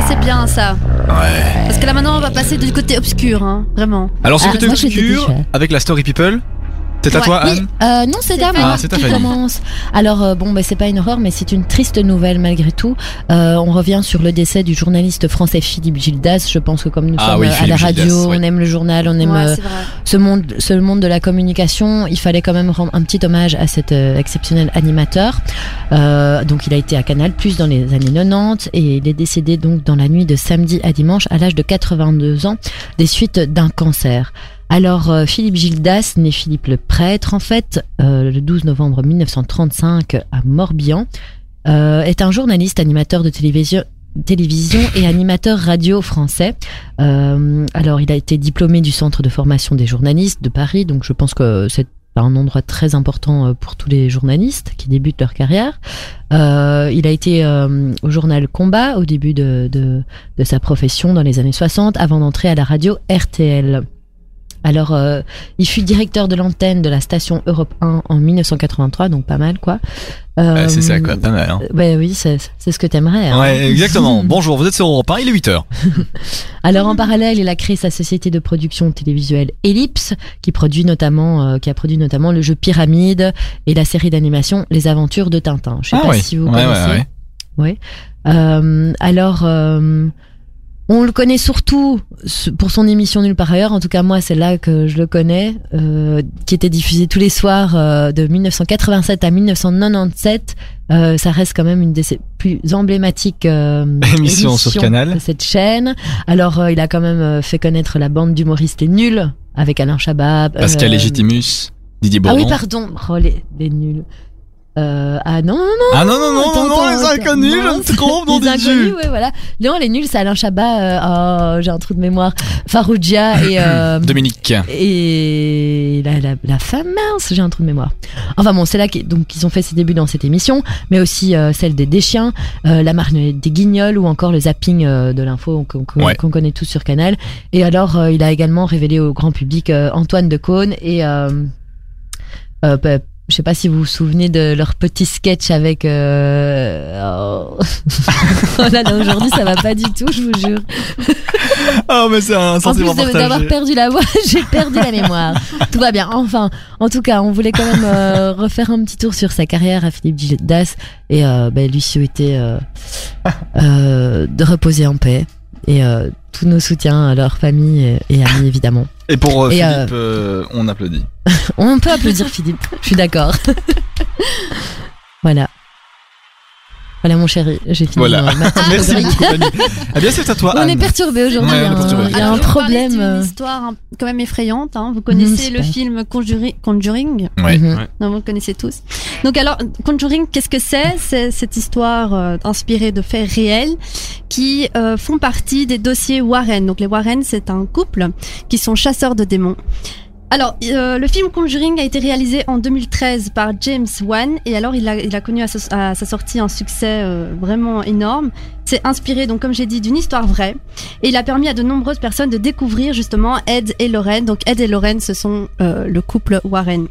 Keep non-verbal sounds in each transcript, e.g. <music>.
ça c'est bien ça. Ouais. Parce que là maintenant on va passer du côté obscur, hein, vraiment. Alors, ce Ah, côté moi, obscur avec la story people, c'est à Ouais. toi, Oui, Anne euh, non, c'est à moi Ah, c'est commence. Alors euh, bon, bah, c'est pas une horreur, mais c'est une triste nouvelle malgré tout. Euh, on revient sur le décès du journaliste français Philippe Gildas. Je pense que comme nous Ah sommes oui, à la radio, Gildas, oui. on aime le journal, on aime Ouais, euh, ce monde, ce monde de la communication, il fallait quand même rendre un petit hommage à cet euh, exceptionnel animateur. Euh, donc il a été à Canal Plus dans les années 90 et il est décédé donc dans la nuit de samedi à dimanche à l'âge de 82 ans des suites d'un cancer. Alors euh, Philippe Gildas, né Philippe le prêtre en fait, euh, le 12 novembre 1935 à Morbihan, euh, est un journaliste, animateur de télévision et animateur radio français. Alors, il a été diplômé du Centre de formation des journalistes de Paris, donc je pense que c'est un endroit très important pour tous les journalistes qui débutent leur carrière. Il a été au journal Combat au début de sa profession dans les années 60, avant d'entrer à la radio RTL. Alors, euh, il fut directeur de l'antenne de la station Europe 1 en 1983, donc pas mal quoi. Euh, Ouais, C'est ça, quoi, pas mal. Hein. Ouais, oui, c'est c'est ce que t'aimerais. hein. Ouais, exactement. <laughs> Bonjour, vous êtes sur Europe 1, il est 8h. <laughs> Alors en parallèle, il a créé sa société de production télévisuelle Ellipse, qui produit notamment, euh, qui a produit notamment le jeu Pyramide et la série d'animation Les Aventures de Tintin. Je sais Ah pas oui. si vous Ouais, ouais, connaissez. ouais. Euh, alors, euh, on le connaît surtout pour son émission Nulle part ailleurs. En tout cas, moi, c'est là que je le connais, euh, qui était diffusée tous les soirs euh, de 1987 à 1997. Euh, ça reste quand même une des plus emblématiques euh, <laughs> Émissions sur Canal. de cette chaîne. Alors, euh, il a quand même euh, fait connaître la bande d'humoristes Les Nuls avec Alain Chabat. Pascal Légitimus, Didier Ah Bourdon. oui, pardon. Oh, les, les Nuls. Euh, ah non, non, non. Ah non, non, non, Attends, non, non, attends, les inconnus, attends, je me trompe, non, les inconnus, ouais, voilà. Non, les nuls, c'est Alain Chabat. euh, oh, j'ai un trou de mémoire. Faroudia et euh, <coughs> Dominique. et la, la, la femme mince, j'ai un trou de mémoire. Enfin bon, c'est là qu'ils ont fait ses débuts dans cette émission, mais aussi euh, celle des Deschiens, euh, la marionnette des Guignols ou encore le zapping euh, de l'info qu'on qu'on- Ouais. qu'on connaît tous sur Canal. Et alors, il a également révélé au grand public Antoine de Caunes et euh, je sais pas si vous vous souvenez de leur petit sketch avec. Euh... Oh. <laughs> oh là là, aujourd'hui ça va pas du tout, je vous jure. <laughs> Oh, mais c'est un En plus sentiment d'avoir perdu la voix, <laughs> j'ai perdu la mémoire. Tout va bien. Enfin, en tout cas, on voulait quand même euh, refaire un petit tour sur sa carrière à Philippe Gildas et euh, ben, lui souhaiter euh, euh, de reposer en paix et euh, tous nos soutiens à leur famille et, et amis évidemment. Et pour euh, Et, Philippe, euh, on applaudit. <laughs> On peut applaudir Philippe. Je suis d'accord. <laughs> voilà. Voilà mon chéri, j'ai fini Voilà. ma- <laughs> Merci beaucoup. Eh bien, c'est à toi, On Anne. est perturbé aujourd'hui. Ouais, on est hein. perturbé. Il y a Alors, un je vais vous parler problème. euh, d'une histoire hein, quand même effrayante. hein. Vous connaissez Mhm, le film Conjuring, Conjuring? Ouais. mhm. Non, vous le connaissez tous. Donc alors, Conjuring, qu'est-ce que c'est? C'est cette histoire euh, inspirée de faits réels qui euh, font partie des dossiers Warren. Donc les Warren, c'est un couple qui sont chasseurs de démons. Alors, euh, le film Conjuring a été réalisé en 2013 par James Wan et alors il a, il a connu à, sa- sortie un succès euh, vraiment énorme. C'est inspiré, donc comme j'ai dit, d'une histoire vraie et il a permis à de nombreuses personnes de découvrir justement Ed et Lorraine. Donc Ed et Lorraine, ce sont euh, le couple Warren.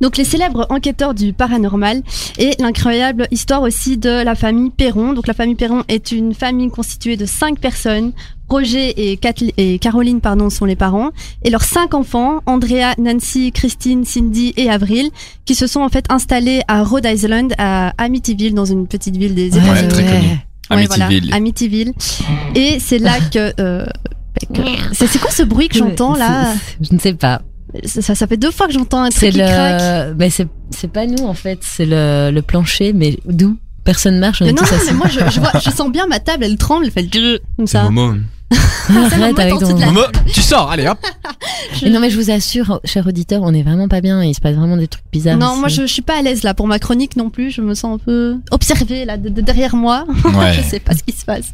Donc les célèbres enquêteurs du paranormal et l'incroyable histoire aussi de la famille Perron. Donc la famille Perron est une famille constituée de cinq personnes. Roger et, Kathleen- et Caroline pardon, sont les parents et leurs cinq enfants, Andrea, Nancy, Christine, Cindy et Avril, qui se sont en fait installés à Rhode Island, à Amityville, dans une petite ville des Ouais, États-Unis. très connu. Ouais, voilà, Amityville. Amityville. Et c'est là que... euh, c'est quoi ce bruit que j'entends là? Je ne sais pas. ça, ça fait deux fois que j'entends un truc qui craque. le. Mais c'est pas nous en fait. C'est le, le plancher, mais d'où? Personne marche. On Mais est non, non, mais moi je, je, vois, je sens bien ma table, elle tremble, elle fait le- comme ça. Momo. Arrête avec ton. tu sors, allez hop. <laughs> Non, mais je vous assure, cher auditeur, on est vraiment pas bien. Il se passe vraiment des trucs bizarres. Non, moi je, je suis pas à l'aise là pour ma chronique non plus, je me sens un peu observée là de, de derrière moi. <laughs> Ouais. je sais pas ce qui se passe.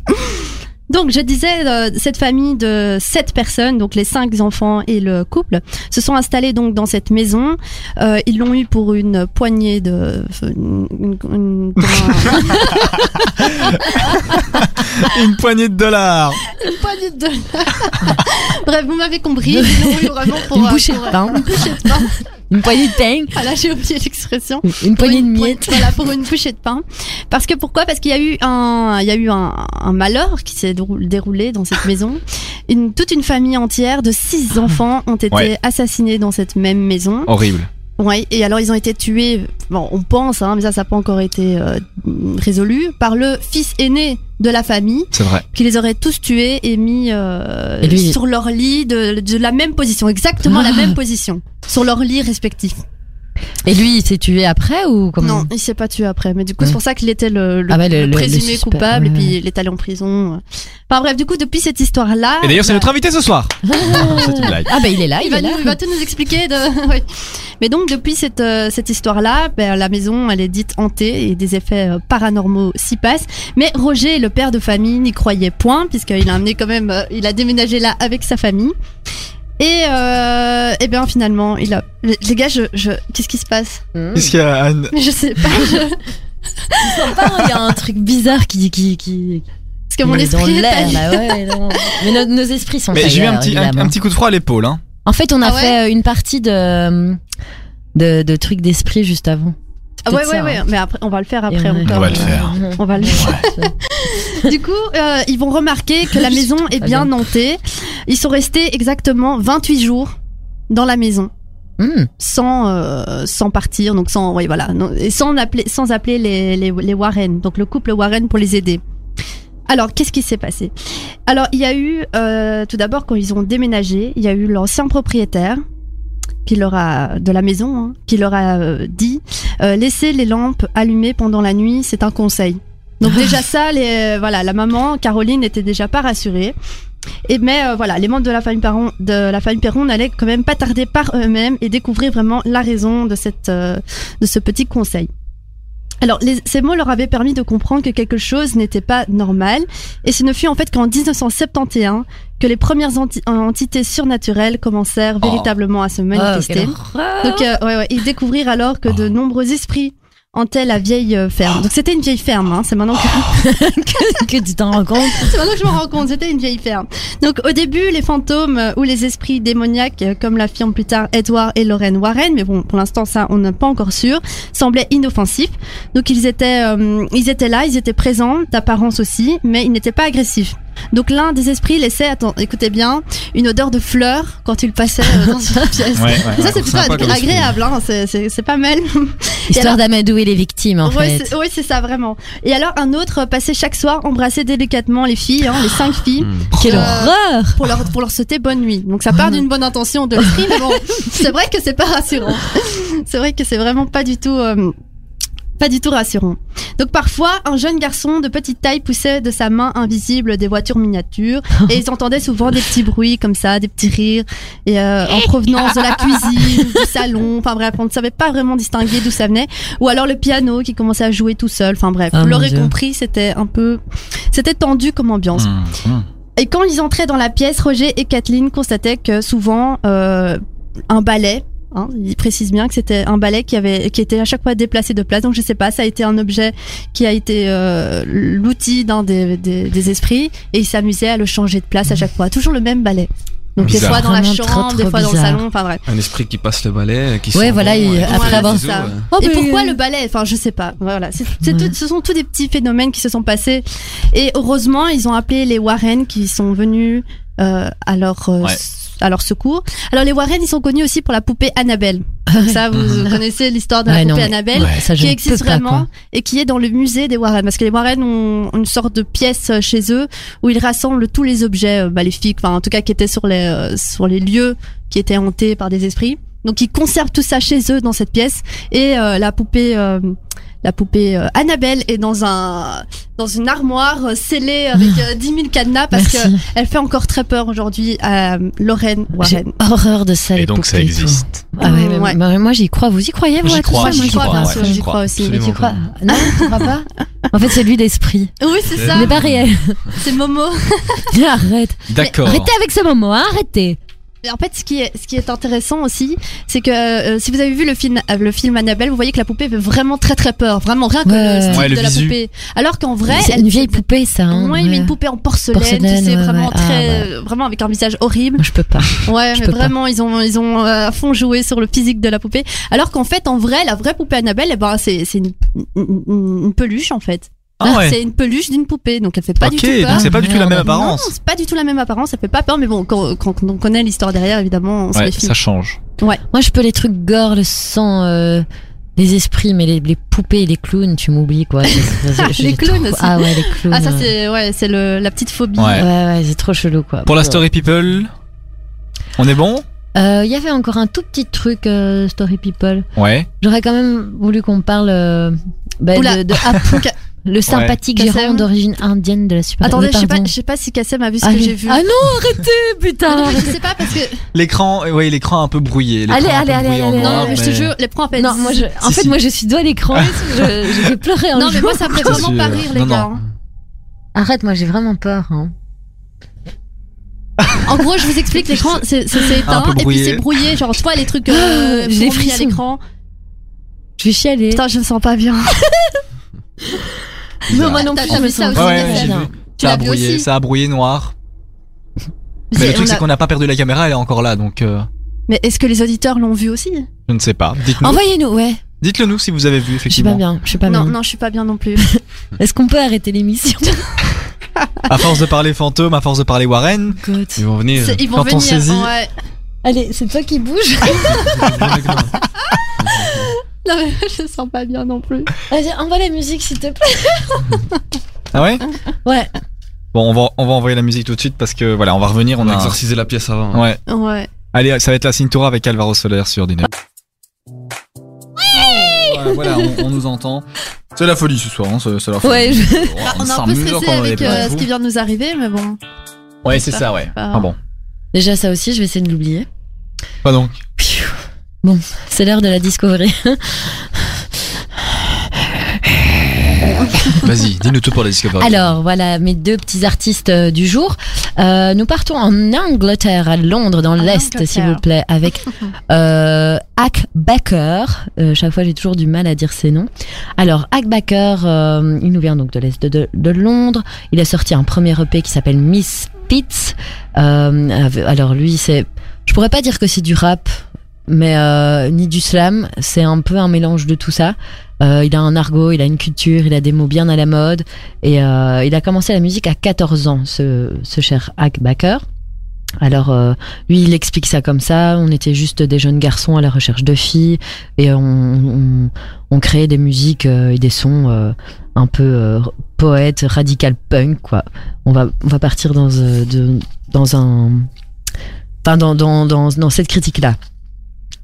Donc je disais, euh, cette famille de sept personnes, donc les cinq enfants et le couple, se sont installés donc dans cette maison. Euh, ils l'ont eu pour une poignée de, une- une- une- comment- <laughs> Une poignée de dollars. De. <laughs> Bref, vous m'avez compris. <laughs> Vraiment pour Une euh, bouchée pour, de pain. Une bouchée de pain. <laughs> Une poignée de pain, Voilà, j'ai oublié l'expression. une poignée de Pour miettes. poignée- Voilà, pour une bouchée de pain. Parce que pourquoi? Parce qu'il y a eu un, il y a eu un, un malheur qui s'est déroul- déroulé dans cette maison. Une, toute une famille entière de six enfants ont été Ouais. assassinés dans cette même maison. Horrible. Ouais, et alors ils ont été tués, bon, on pense, hein, mais ça, ça n'a pas encore été euh, résolu, par le fils aîné de la famille, C'est vrai. qui les aurait tous tués et mis euh, Et lui- sur leur lit de, de la même position, exactement la Ah. même position, sur leur lit respectif. Et lui, il s'est tué après ou comment Non, il s'est pas tué après, mais du coup c'est pour ça qu'il était le, le- Ah ouais, le- le le- présumé coupable et puis il est allé en prison. Enfin bref, du coup depuis cette histoire-là, Et d'ailleurs, c'est bah, notre invité ce soir. <laughs> C'est une blague. Ah bah il est là, il, il, va est là. nous- il va tout nous expliquer. De... <laughs> oui. Mais donc depuis cette euh, cette histoire-là, ben, la maison elle est dite hantée et des effets euh, paranormaux s'y passent. Mais Roger, le père de famille, n'y croyait point puisqu'il a amené quand même, euh, il a déménagé là avec sa famille. Et euh, et bien finalement, il a les gars, je, je qu'est-ce qui se passe Mmh. Qu'est-ce qu'il y a, Anne <laughs> Je sais pas. <laughs> <laughs> je- Sympa, il y a un truc bizarre qui qui qui Parce que mon esprit est là, ouais, non. Mais nos, nos esprits sont Mais j'ai eu un petit, un, petit coup de froid à l'épaule. Hein. En fait, on a Ah ouais fait euh, une partie de de, de trucs d'esprit juste avant. Ah ouais peut-être ouais ça, ouais, hein. mais après on va le faire après ouais. encore. On va le faire. On va le faire. Du coup, euh, ils vont remarquer que la maison est bien hantée. Ils sont restés exactement 28 jours dans la maison Mmh. sans euh, sans partir, donc sans ouais, voilà, non, et sans appeler sans appeler les, les les Warren, donc le couple Warren pour les aider. Alors, qu'est-ce qui s'est passé? Alors, il y a eu euh, tout d'abord quand ils ont déménagé, il y a eu l'ancien propriétaire qui leur a de la maison, hein, qui leur a euh, dit laissez les lampes allumées pendant la nuit, c'est un conseil. Donc déjà <laughs> ça, les, voilà, la maman Caroline n'était déjà pas rassurée. Et mais euh, voilà, les membres de la famille Perron, de la famille Perron n'allaient quand même pas tarder par eux-mêmes et découvrir vraiment la raison de cette euh, de ce petit conseil. Alors, les- ces mots leur avaient permis de comprendre que quelque chose n'était pas normal, et ce ne fut en fait qu'en 1971 que les premières enti- entités surnaturelles commencèrent Oh. véritablement à se Oh, manifester. horreur. Donc, euh, ouais, ouais, ils découvrirent alors que de nombreux esprits hantaient la vieille euh, ferme. Donc, c'était une vieille ferme, hein, c'est maintenant que <laughs> que, que tu t'en rends compte? <laughs> c'est maintenant que je me rends compte, c'était une vieille ferme. Donc au début, les fantômes euh, ou les esprits démoniaques, euh, comme l'affirment plus tard Edward et Lorraine Warren, mais bon, pour l'instant ça, on n'est pas encore sûr, semblaient inoffensifs. Donc ils étaient, euh, ils étaient là, ils étaient présents, d'apparence aussi, mais ils n'étaient pas agressifs. Donc l'un des esprits laissait, attends, écoutez bien, une odeur de fleurs quand il passait euh, dans une <laughs> pièce. Ouais, ouais, Et ça c'est plutôt agréable, hein, c'est- c'est c'est pas mal. <laughs> Histoire d'amadouer les victimes en Ouais, fait. c'est- ouais, c'est ça, vraiment. Et alors, un autre passait chaque soir embrasser délicatement les filles, hein, les cinq filles, Quelle Euh, horreur pour leur, pour leur souhaiter bonne nuit. Donc, ça part d'une bonne intention de l'esprit, mais bon, <laughs> c'est vrai que c'est pas rassurant. C'est vrai que c'est vraiment pas du tout, euh, pas du tout rassurant. Donc, parfois, un jeune garçon de petite taille poussait de sa main invisible des voitures miniatures, <laughs> et ils entendaient souvent des petits bruits comme ça, des petits rires, et euh, en provenance de la <laughs> cuisine, du salon, enfin bref, on ne savait pas vraiment distinguer d'où ça venait. Ou alors le piano qui commençait à jouer tout seul, enfin bref, Ah, vous l'aurez compris, c'était un peu, c'était tendu comme ambiance. Mmh, mmh. Et quand ils entraient dans la pièce, Roger et Kathleen constataient que souvent euh, un balai, hein, ils précisent bien que c'était un balai qui avait, qui était à chaque fois déplacé de place. Donc je sais pas, ça a été un objet qui a été euh, l'outil d'un des, des, des esprits et ils s'amusaient à le changer de place à chaque fois, toujours le même balai. Donc des fois dans la chambre, trop, des fois dans le salon, enfin bref. Un esprit qui passe le balai, qui Ouais, voilà, bon, il- et- après Voilà, avoir- ça. Ouais. Oh, Et pourquoi le balai? Enfin, je sais pas. Voilà, c'est, c'est Ouais. tout- ce sont tous des petits phénomènes qui se sont passés. Et heureusement, ils ont appelé les Warren qui sont venus euh, à leur euh, Ouais. À leur secours. Alors les Warren, ils sont connus aussi pour la poupée Annabelle. Donc ça, vous <laughs> connaissez l'histoire de la Ouais, poupée Annabelle. Ouais, ça, je qui existe pas, vraiment et qui est dans le musée des Warren parce que les Warren ont une sorte de pièce euh, chez eux où ils rassemblent tous les objets euh, maléfiques enfin en tout cas qui étaient sur les euh, sur les lieux qui étaient hantés par des esprits donc ils conservent tout ça chez eux dans cette pièce et euh, la poupée euh, la poupée euh, Annabelle est dans un dans une armoire euh, scellée avec <laughs> euh, 10 000 cadenas parce Merci. que elle fait encore très peur aujourd'hui à Lorraine J'ai Warren. horreur de ça. Et les donc ça poupées existe. Ah ouais, mais- Ouais. mais moi j'y crois. Vous y croyez vous J'y à tout crois, ça? J'y Moi j'y crois, crois. ouais, crois. crois aussi. Mais tu crois? <laughs> Non, tu crois pas? En fait, c'est lui d'esprit. Oui, c'est ça. Mais pas réel. C'est Momo. <laughs> Arrête. D'accord. Arrêtez avec ce moment, hein, arrêtez. En fait, ce qui est, ce qui est intéressant aussi, c'est que euh, si vous avez vu le film, euh, le film Annabelle, vous voyez que la poupée fait vraiment très très peur, vraiment rien que Ouais. le style Ouais, le de la poupée. Alors qu'en vrai, c'est une vieille poupée, ça. Hein, Ouais, ouais. mais une poupée en porcelaine, Porcelaine, tu sais, ouais, vraiment ouais. Ah, très, ouais. euh, vraiment avec un visage horrible. Moi, je peux pas. Ouais, Je mais pas. vraiment, ils ont, ils ont euh, à fond joué sur le physique de la poupée. Alors qu'en fait, en vrai, la vraie poupée Annabelle, eh ben, c'est, c'est une, une- une peluche en fait. Ah ouais. C'est une peluche d'une poupée, donc elle fait pas ok, du tout peur. donc c'est pas du tout la même Non, apparence. c'est pas du tout la même apparence, ça fait pas peur, mais bon, quand, quand on connaît l'histoire derrière, évidemment, on se Ouais, méfie. ça change. Moi, je peux les trucs gore, le sang, euh, les esprits, mais les, les poupées et les clowns, tu m'oublies, quoi. <laughs> Les clowns trop- aussi. Ah ouais, les clowns. Ah, ça, c'est, ouais, c'est le, la petite phobie. Ouais. Ouais, ouais, c'est trop chelou, quoi. Pour la story people, on est bon? Euh, Il y avait encore un tout petit truc, euh, Story People. Ouais. J'aurais quand même voulu qu'on parle euh, bah, Oula. de, de Apu, <laughs> le sympathique Kassem. gérant d'origine indienne de la super Attendez, Oui, je sais pas, pardon. je sais pas si Kassem a vu ce Allez. que j'ai vu. Ah non, arrêtez, putain. non, mais je sais pas parce que L'écran, euh, ouais, l'écran un peu brouillé. l'écran Allez, allez, allez, allez, noir, non, mais je te jure, les points appellent. Non, moi, je, en Si, fait, si. moi, je suis devant l'écran. je, je vais pleurer un Non, mais moi, ça me fait <laughs> vraiment pas sûr. rire, les Non, gars. non. Arrête, moi, j'ai vraiment peur. Hein. En gros, je vous explique, l'écran, <laughs> c'est éteint, et puis c'est brouillé, genre, tu vois, les trucs <gasps> euh, J'ai à l'écran. Je vais chialer. Putain, je me sens pas bien. <laughs> Non, moi non plus, je vu me ça aussi, Ouais, j'ai vu. Tu Ça a brouillé, aussi ça a brouillé noir. Mais le truc, c'est qu'on n'a pas perdu la caméra, elle est encore là, donc euh, Mais est-ce que les auditeurs l'ont vu aussi? Je ne sais pas. Dites-nous. Envoyez-nous, ouais. Dites-le nous si vous avez vu, Je suis pas effectivement. bien. Je suis pas Non, bien. non, je suis pas bien non plus. <laughs> Est-ce qu'on peut arrêter l'émission? À force de parler fantôme, à force de parler Warren, ils vont venir. Ils vont Quand on saisit, Ouais. Allez, c'est toi qui bouge. <laughs> <laughs> Non, mais je sens pas bien non plus. Vas-y, envoie la musique, s'il te plaît. <laughs> Ah ouais Ouais. Bon, on va, on va envoyer la musique tout de suite parce que voilà, on va revenir. On, On a exorcisé la pièce avant. hein. Ouais. Ouais. Allez, ça va être la Cintura avec Alvaro Soler sur Dynamique. Ouais, voilà, on, on nous entend. C'est la folie ce soir, hein, c'est la folie. Ouais, je- Bah, <laughs> on est un peu stressé avec euh, ce qui vient de nous arriver, mais bon. Ouais, c'est ça, ouais. Pas- Ah bon. Déjà, ça aussi, je vais essayer de l'oublier. Pas donc. Bon, c'est l'heure de la discovery. <laughs> Vas-y, dis-nous tout pour la Discovery. Alors, voilà mes deux petits artistes euh, du jour. Euh, nous partons en Angleterre, à Londres, dans l'Est, s'il vous plaît, avec <laughs> euh, Hack Baker. Euh, chaque fois, j'ai toujours du mal à dire ses noms. Alors, Hack Baker, euh, il nous vient donc de l'Est de, de, de Londres. Il a sorti un premier EP qui s'appelle Miss Pitts. Euh, alors, lui, c'est... Je pourrais pas dire que c'est du rap, mais euh, ni du slam. C'est un peu un mélange de tout ça. Euh, il a un argot, il a une culture, il a des mots bien à la mode. Et euh, il a commencé la musique à 14 ans, ce, ce cher Hack Baker. Alors, euh, lui, il explique ça comme ça. On était juste des jeunes garçons à la recherche de filles et on, on, on créait des musiques euh, et des sons euh, un peu euh, poètes, radical punk, quoi. On va, on va partir dans, euh, de- dans un. Enfin, dans, dans, dans, cette critique-là. On-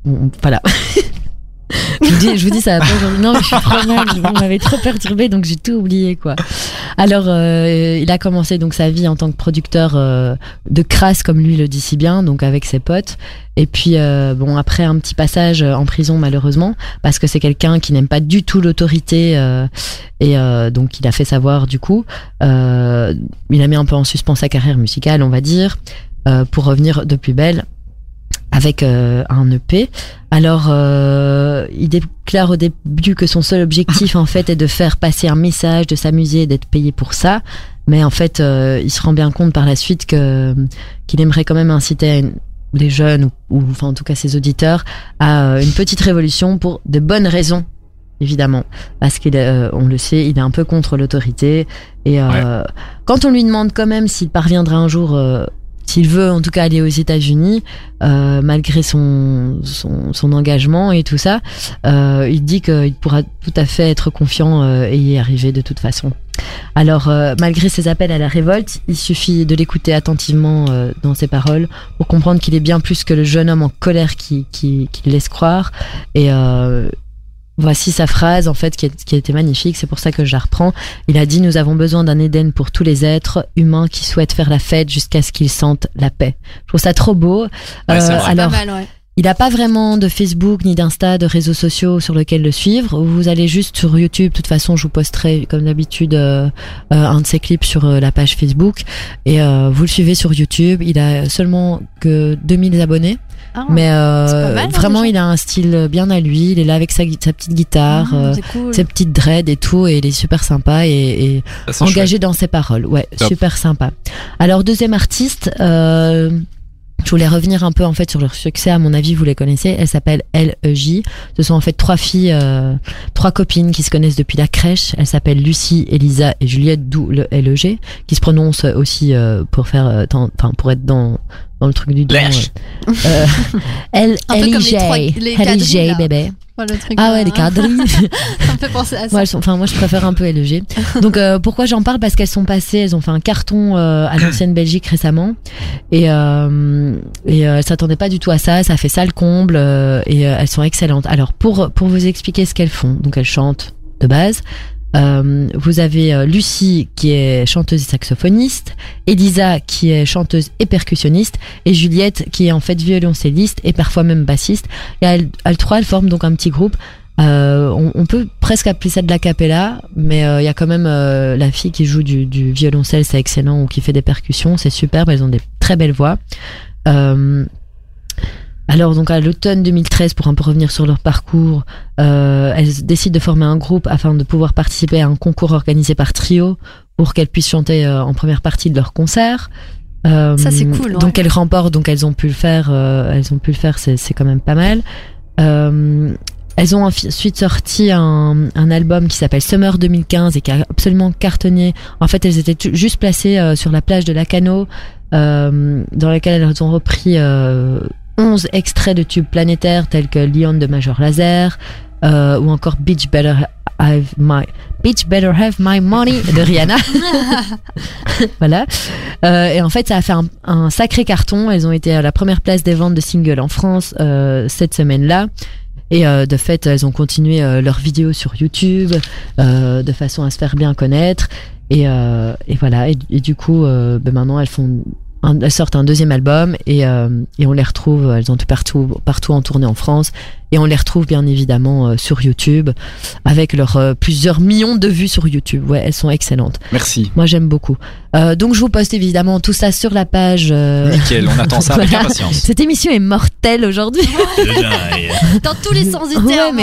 Voilà. <laughs> je, vous dis, je vous dis, ça va pas aujourd'hui. Non, mais je suis trop mal. Vous m'avez trop perturbé, donc j'ai tout oublié, quoi. Alors, euh, il a commencé donc sa vie en tant que producteur euh, de crasse, comme lui le dit si bien, donc avec ses potes. Et puis, euh, bon, après un petit passage en prison, malheureusement, parce que c'est quelqu'un qui n'aime pas du tout l'autorité, euh, et euh, donc il a fait savoir, du coup, euh, il a mis un peu en suspens sa carrière musicale, on va dire, pour revenir de plus belle avec euh, un EP. Alors, euh, il déclare au début que son seul objectif, <laughs> en fait, est de faire passer un message, de s'amuser, et d'être payé pour ça. Mais en fait, euh, il se rend bien compte par la suite que qu'il aimerait quand même inciter à une- les jeunes, ou, ou enfin en tout cas ses auditeurs, à euh, une petite révolution pour de bonnes raisons. Évidemment, parce qu'il, euh, on le sait, il est un peu contre l'autorité. Et euh, quand on lui demande quand même s'il parviendra un jour, euh, s'il veut en tout cas aller aux États-Unis, euh, malgré son, engagement et tout ça, euh, il dit qu'il pourra tout à fait être confiant euh, et y arriver de toute façon. Alors, malgré ses appels à la révolte, il suffit de l'écouter attentivement dans ses paroles pour comprendre qu'il est bien plus que le jeune homme en colère qui, qui, laisse croire. Et voici sa phrase, en fait, qui, est- qui a été magnifique, c'est pour ça que je la reprends. Il a dit Nous avons besoin d'un Éden pour tous les êtres humains qui souhaitent faire la fête jusqu'à ce qu'ils sentent la paix. Je trouve ça trop beau. Ouais, Euh. Pas alors, mal, ouais. Il n'a pas vraiment de Facebook ni d'Insta, de réseaux sociaux sur lesquels le suivre. Vous allez juste sur YouTube. De toute façon, je vous posterai comme d'habitude euh, euh, un de ses clips sur euh, la page Facebook et euh, vous le suivez sur YouTube. Il a seulement que 2000 abonnés, Ah, mais euh, mal, hein, vraiment il a un style bien à lui. Il est là avec sa, petite guitare, ah, euh, cool. ses petites dreads et tout, et il est super sympa et, et engagé dans ses paroles. Ouais, Top. super sympa. Alors deuxième artiste, euh, je voulais revenir un peu en fait sur leur succès. À mon avis, vous les connaissez. Elle s'appelle LEJ. Ce sont en fait trois filles, euh, trois copines qui se connaissent depuis la crèche. Elles s'appellent Lucie, Elisa et Juliette, d'où le LEG, qui se prononcent aussi euh, pour faire, euh, enfin pour être dans dans le truc du don. Euh, euh, <laughs> L Un peu comme les trois- LEJ, les quadrilles, LEJ, là. bébé. Ouais, le truc, Ah ouais, euh, les quadrilles. <laughs> Ça me fait penser à ça. Moi, elles sont, enfin, moi, je préfère un peu LEG. Donc, euh, pourquoi j'en parle? Parce qu'elles sont passées, elles ont fait un carton euh, à l'ancienne <coughs> Belgique récemment, et euh, et euh, elles s'attendaient pas du tout à ça. Ça a fait ça le comble, euh, et euh, elles sont excellentes. Alors, pour pour vous expliquer ce qu'elles font, donc elles chantent de base. Euh, vous avez euh, Lucie qui est chanteuse et saxophoniste, Elisa qui est chanteuse et percussionniste, et Juliette qui est en fait violoncelliste et parfois même bassiste. Et elles, elles trois, elles forment donc un petit groupe. Euh, on, on peut presque appeler ça de la capella, mais euh, il y a quand même euh, la fille qui joue du, du violoncelle, c'est excellent, ou qui fait des percussions, c'est superbe, elles ont des très belles voix. Alors donc à l'automne 2013, pour un peu revenir sur leur parcours, euh, elles décident de former un groupe afin de pouvoir participer à un concours organisé par Trio pour qu'elles puissent chanter euh, en première partie de leur concert. Euh, Ça, c'est cool, ouais. Donc elles remportent, donc elles ont pu le faire, euh, elles ont pu le faire, c'est c'est quand même pas mal. Euh, elles ont ensuite sorti un, un album qui s'appelle Summer 2015 et qui a absolument cartonné. En fait, elles étaient juste placées euh, sur la plage de Lacano, euh, dans laquelle elles ont repris euh, 11 extraits de tubes planétaires tels que Leon de Major Laser euh, ou encore Beach Better Have My Beach Better Have My Money de Rihanna. <laughs> voilà. Euh, et en fait, ça a fait un, un sacré carton. Elles ont été à la première place des ventes de singles en France euh, cette semaine-là. Et euh, de fait, elles ont continué euh, leurs vidéos sur YouTube euh, de façon à se faire bien connaître. Et, euh, et voilà. Et, et du coup, euh, ben maintenant, elles font, un- elles sortent un deuxième album et, euh, et on les retrouve. Elles ont tout partout, partout en tournée en France. Et on les retrouve bien évidemment euh, sur YouTube avec leurs euh, plusieurs millions de vues sur YouTube. Ouais, elles sont excellentes. Merci. Moi, j'aime beaucoup. Euh, donc, je vous poste évidemment tout ça sur la page. euh, Nickel, on attend ça avec <laughs> Voilà. impatience. Cette émission est mortelle aujourd'hui. Dans tous les sens du Ouais, terme. mais